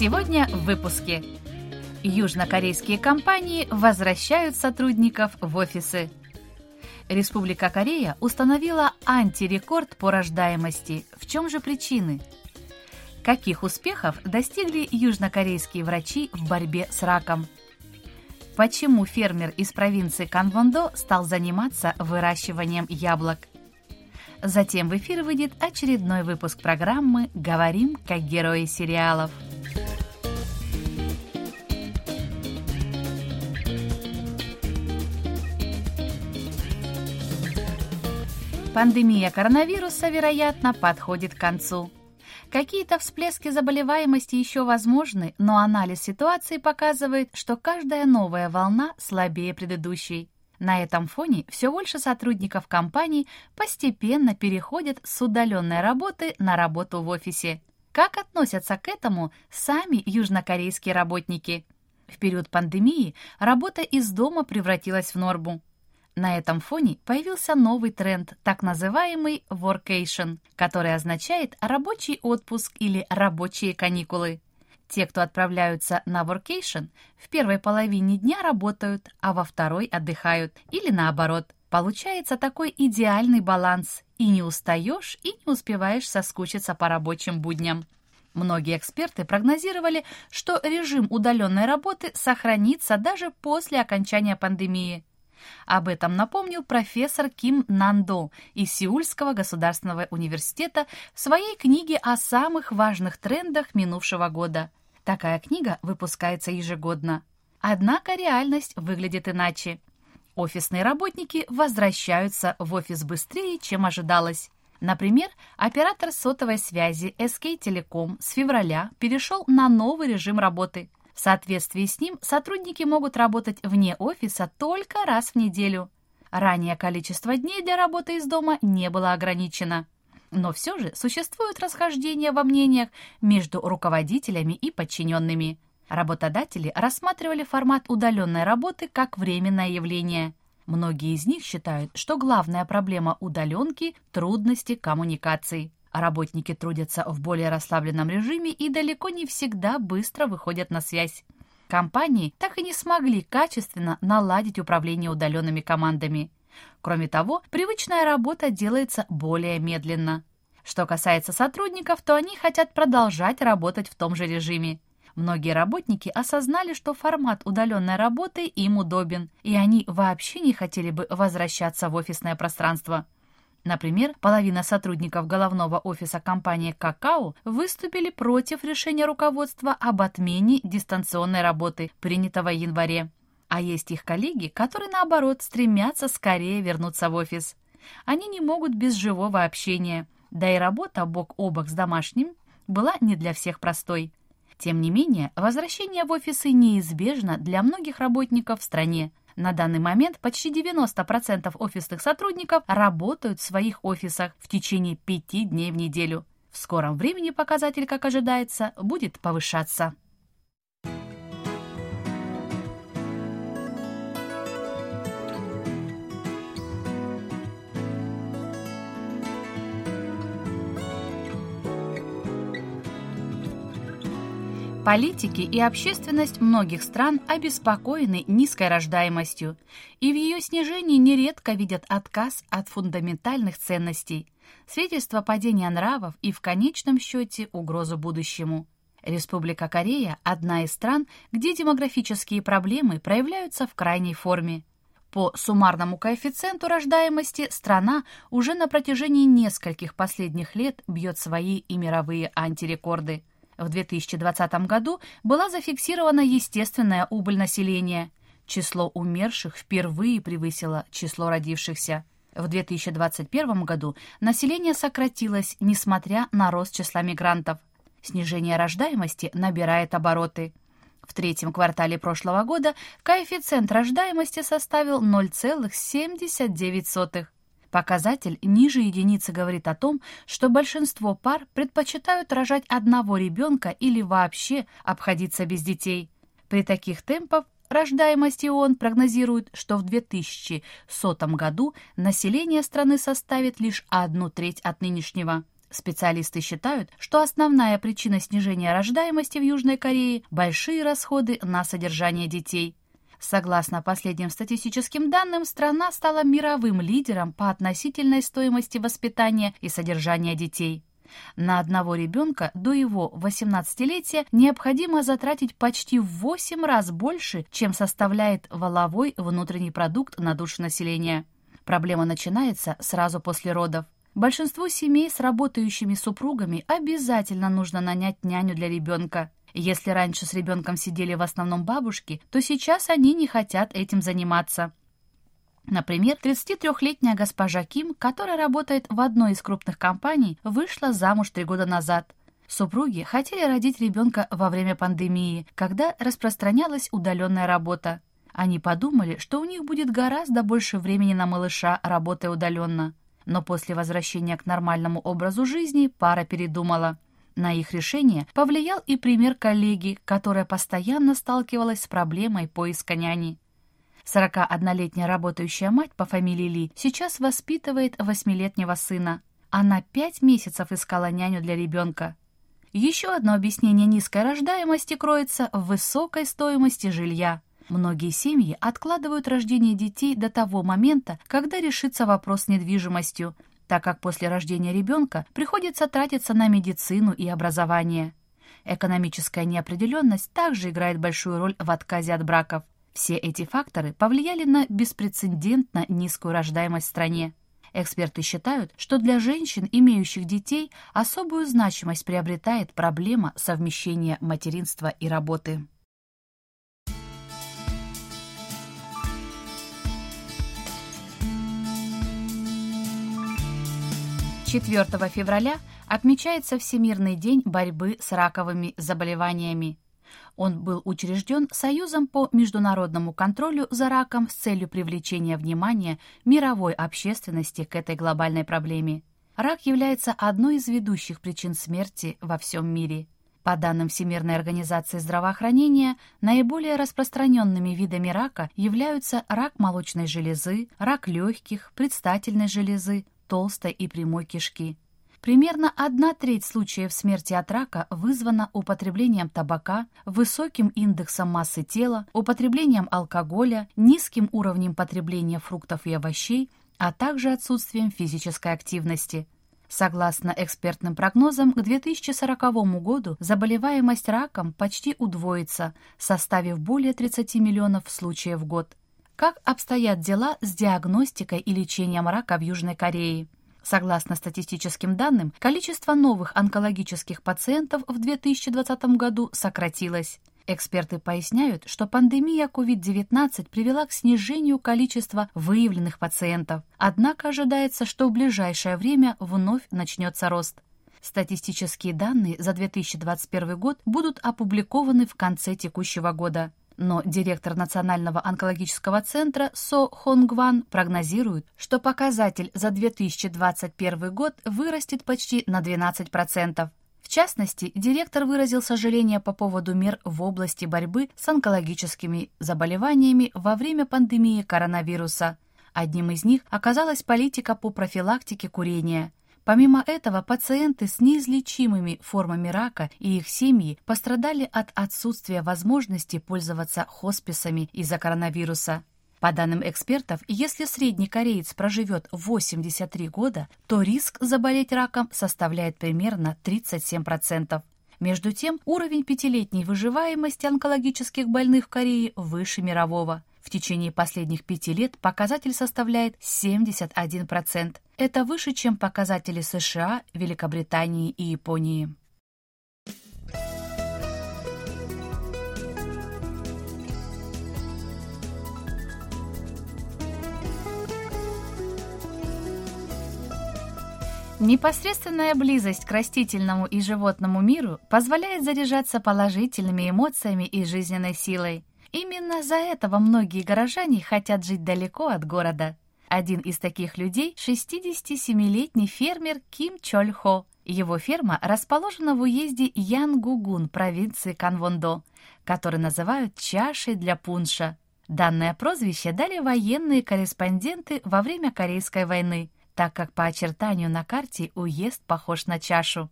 Сегодня в выпуске. Южнокорейские компании возвращают сотрудников в офисы. Республика Корея установила антирекорд по рождаемости. В чем же причины? Каких успехов достигли южнокорейские врачи в борьбе с раком? Почему фермер из провинции Канвондо стал заниматься выращиванием яблок? Затем в эфир выйдет очередной выпуск программы «Говорим как герои сериалов». Пандемия коронавируса, вероятно, подходит к концу. Какие-то всплески заболеваемости еще возможны, но анализ ситуации показывает, что каждая новая волна слабее предыдущей. На этом фоне все больше сотрудников компаний постепенно переходят с удаленной работы на работу в офисе. Как относятся к этому сами южнокорейские работники? В период пандемии работа из дома превратилась в норму. На этом фоне появился новый тренд, так называемый workation, который означает рабочий отпуск или рабочие каникулы. Те, кто отправляются на workation, в первой половине дня работают, а во второй отдыхают, или наоборот. Получается такой идеальный баланс, и не устаешь, и не успеваешь соскучиться по рабочим будням. Многие эксперты прогнозировали, что режим удаленной работы сохранится даже после окончания пандемии. Об этом напомнил профессор Ким Нандо из Сеульского государственного университета в своей книге о самых важных трендах минувшего года. Такая книга выпускается ежегодно. Однако реальность выглядит иначе. Офисные работники возвращаются в офис быстрее, чем ожидалось. Например, оператор сотовой связи SK Telecom с февраля перешел на новый режим работы – в соответствии с ним сотрудники могут работать вне офиса только раз в неделю. Ранее количество дней для работы из дома не было ограничено. Но все же существуют расхождения во мнениях между руководителями и подчиненными. Работодатели рассматривали формат удаленной работы как временное явление. Многие из них считают, что главная проблема удаленки – трудности коммуникации. Работники трудятся в более расслабленном режиме и далеко не всегда быстро выходят на связь. Компании так и не смогли качественно наладить управление удаленными командами. Кроме того, привычная работа делается более медленно. Что касается сотрудников, то они хотят продолжать работать в том же режиме. Многие работники осознали, что формат удаленной работы им удобен, и они вообще не хотели бы возвращаться в офисное пространство. Например, половина сотрудников головного офиса компании «Какао» выступили против решения руководства об отмене дистанционной работы, принятого в январе. А есть их коллеги, которые, наоборот, стремятся скорее вернуться в офис. Они не могут без живого общения, да и работа бок о бок с домашним была не для всех простой. Тем не менее, возвращение в офисы неизбежно для многих работников в стране, на данный момент почти 90% офисных сотрудников работают в своих офисах в течение пяти дней в неделю. В скором времени показатель, как ожидается, будет повышаться. Политики и общественность многих стран обеспокоены низкой рождаемостью, и в ее снижении нередко видят отказ от фундаментальных ценностей, свидетельство падения нравов и в конечном счете угрозу будущему. Республика Корея – одна из стран, где демографические проблемы проявляются в крайней форме. По суммарному коэффициенту рождаемости страна уже на протяжении нескольких последних лет бьет свои и мировые антирекорды – в 2020 году была зафиксирована естественная убыль населения. Число умерших впервые превысило число родившихся. В 2021 году население сократилось, несмотря на рост числа мигрантов. Снижение рождаемости набирает обороты. В третьем квартале прошлого года коэффициент рождаемости составил 0,79. Показатель ниже единицы говорит о том, что большинство пар предпочитают рожать одного ребенка или вообще обходиться без детей. При таких темпах рождаемости ООН прогнозирует, что в 2100 году население страны составит лишь одну треть от нынешнего. Специалисты считают, что основная причина снижения рождаемости в Южной Корее – большие расходы на содержание детей. Согласно последним статистическим данным, страна стала мировым лидером по относительной стоимости воспитания и содержания детей. На одного ребенка до его 18-летия необходимо затратить почти в 8 раз больше, чем составляет валовой внутренний продукт на душу населения. Проблема начинается сразу после родов. Большинству семей с работающими супругами обязательно нужно нанять няню для ребенка. Если раньше с ребенком сидели в основном бабушки, то сейчас они не хотят этим заниматься. Например, 33-летняя госпожа Ким, которая работает в одной из крупных компаний, вышла замуж три года назад. Супруги хотели родить ребенка во время пандемии, когда распространялась удаленная работа. Они подумали, что у них будет гораздо больше времени на малыша, работая удаленно. Но после возвращения к нормальному образу жизни пара передумала – на их решение повлиял и пример коллеги, которая постоянно сталкивалась с проблемой поиска няни. 41-летняя работающая мать по фамилии Ли сейчас воспитывает восьмилетнего сына. Она пять месяцев искала няню для ребенка. Еще одно объяснение низкой рождаемости кроется в высокой стоимости жилья. Многие семьи откладывают рождение детей до того момента, когда решится вопрос с недвижимостью, так как после рождения ребенка приходится тратиться на медицину и образование. Экономическая неопределенность также играет большую роль в отказе от браков. Все эти факторы повлияли на беспрецедентно низкую рождаемость в стране. Эксперты считают, что для женщин, имеющих детей, особую значимость приобретает проблема совмещения материнства и работы. 4 февраля отмечается Всемирный день борьбы с раковыми заболеваниями. Он был учрежден Союзом по международному контролю за раком с целью привлечения внимания мировой общественности к этой глобальной проблеме. Рак является одной из ведущих причин смерти во всем мире. По данным Всемирной организации здравоохранения, наиболее распространенными видами рака являются рак молочной железы, рак легких, предстательной железы, толстой и прямой кишки. Примерно одна треть случаев смерти от рака вызвана употреблением табака, высоким индексом массы тела, употреблением алкоголя, низким уровнем потребления фруктов и овощей, а также отсутствием физической активности. Согласно экспертным прогнозам, к 2040 году заболеваемость раком почти удвоится, составив более 30 миллионов случаев в год. Как обстоят дела с диагностикой и лечением рака в Южной Корее? Согласно статистическим данным, количество новых онкологических пациентов в 2020 году сократилось. Эксперты поясняют, что пандемия COVID-19 привела к снижению количества выявленных пациентов, однако ожидается, что в ближайшее время вновь начнется рост. Статистические данные за 2021 год будут опубликованы в конце текущего года но директор Национального онкологического центра Со Хонгван прогнозирует, что показатель за 2021 год вырастет почти на 12%. В частности, директор выразил сожаление по поводу мер в области борьбы с онкологическими заболеваниями во время пандемии коронавируса. Одним из них оказалась политика по профилактике курения – Помимо этого, пациенты с неизлечимыми формами рака и их семьи пострадали от отсутствия возможности пользоваться хосписами из-за коронавируса. По данным экспертов, если средний кореец проживет 83 года, то риск заболеть раком составляет примерно 37%. Между тем, уровень пятилетней выживаемости онкологических больных в Корее выше мирового. В течение последних пяти лет показатель составляет 71%. Это выше, чем показатели США, Великобритании и Японии. Непосредственная близость к растительному и животному миру позволяет заряжаться положительными эмоциями и жизненной силой. Именно за этого многие горожане хотят жить далеко от города. Один из таких людей – 67-летний фермер Ким Чоль Хо. Его ферма расположена в уезде Янгугун провинции Канвондо, который называют «чашей для пунша». Данное прозвище дали военные корреспонденты во время Корейской войны, так как по очертанию на карте уезд похож на чашу.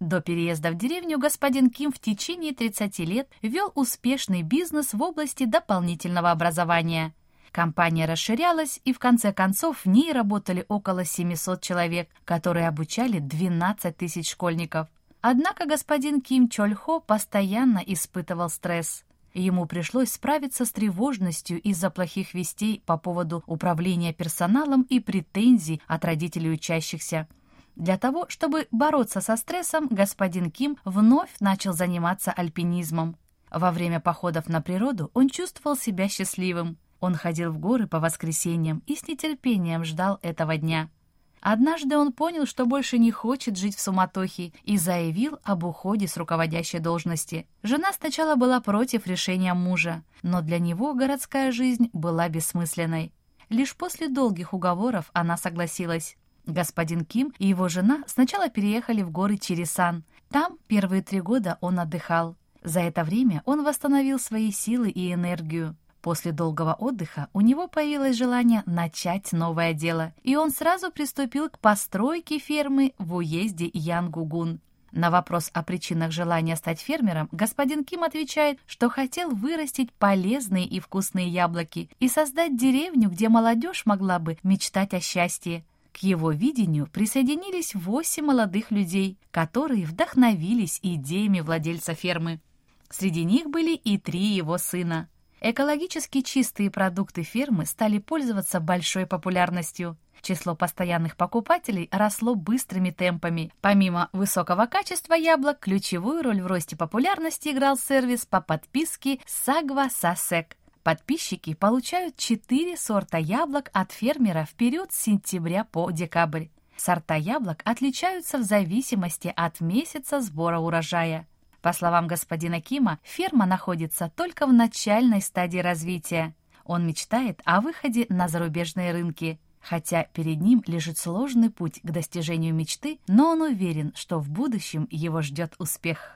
До переезда в деревню господин Ким в течение 30 лет вел успешный бизнес в области дополнительного образования. Компания расширялась, и в конце концов в ней работали около 700 человек, которые обучали 12 тысяч школьников. Однако господин Ким Чольхо постоянно испытывал стресс. Ему пришлось справиться с тревожностью из-за плохих вестей по поводу управления персоналом и претензий от родителей учащихся. Для того, чтобы бороться со стрессом, господин Ким вновь начал заниматься альпинизмом. Во время походов на природу он чувствовал себя счастливым. Он ходил в горы по воскресеньям и с нетерпением ждал этого дня. Однажды он понял, что больше не хочет жить в суматохе и заявил об уходе с руководящей должности. Жена сначала была против решения мужа, но для него городская жизнь была бессмысленной. Лишь после долгих уговоров она согласилась. Господин Ким и его жена сначала переехали в горы Чирисан. Там первые три года он отдыхал. За это время он восстановил свои силы и энергию. После долгого отдыха у него появилось желание начать новое дело, и он сразу приступил к постройке фермы в уезде Янгугун. На вопрос о причинах желания стать фермером господин Ким отвечает, что хотел вырастить полезные и вкусные яблоки и создать деревню, где молодежь могла бы мечтать о счастье. К его видению присоединились восемь молодых людей, которые вдохновились идеями владельца фермы. Среди них были и три его сына. Экологически чистые продукты фермы стали пользоваться большой популярностью. Число постоянных покупателей росло быстрыми темпами. Помимо высокого качества яблок, ключевую роль в росте популярности играл сервис по подписке Сагва Сасек. Подписчики получают 4 сорта яблок от фермера в период с сентября по декабрь. Сорта яблок отличаются в зависимости от месяца сбора урожая. По словам господина Кима, ферма находится только в начальной стадии развития. Он мечтает о выходе на зарубежные рынки. Хотя перед ним лежит сложный путь к достижению мечты, но он уверен, что в будущем его ждет успех.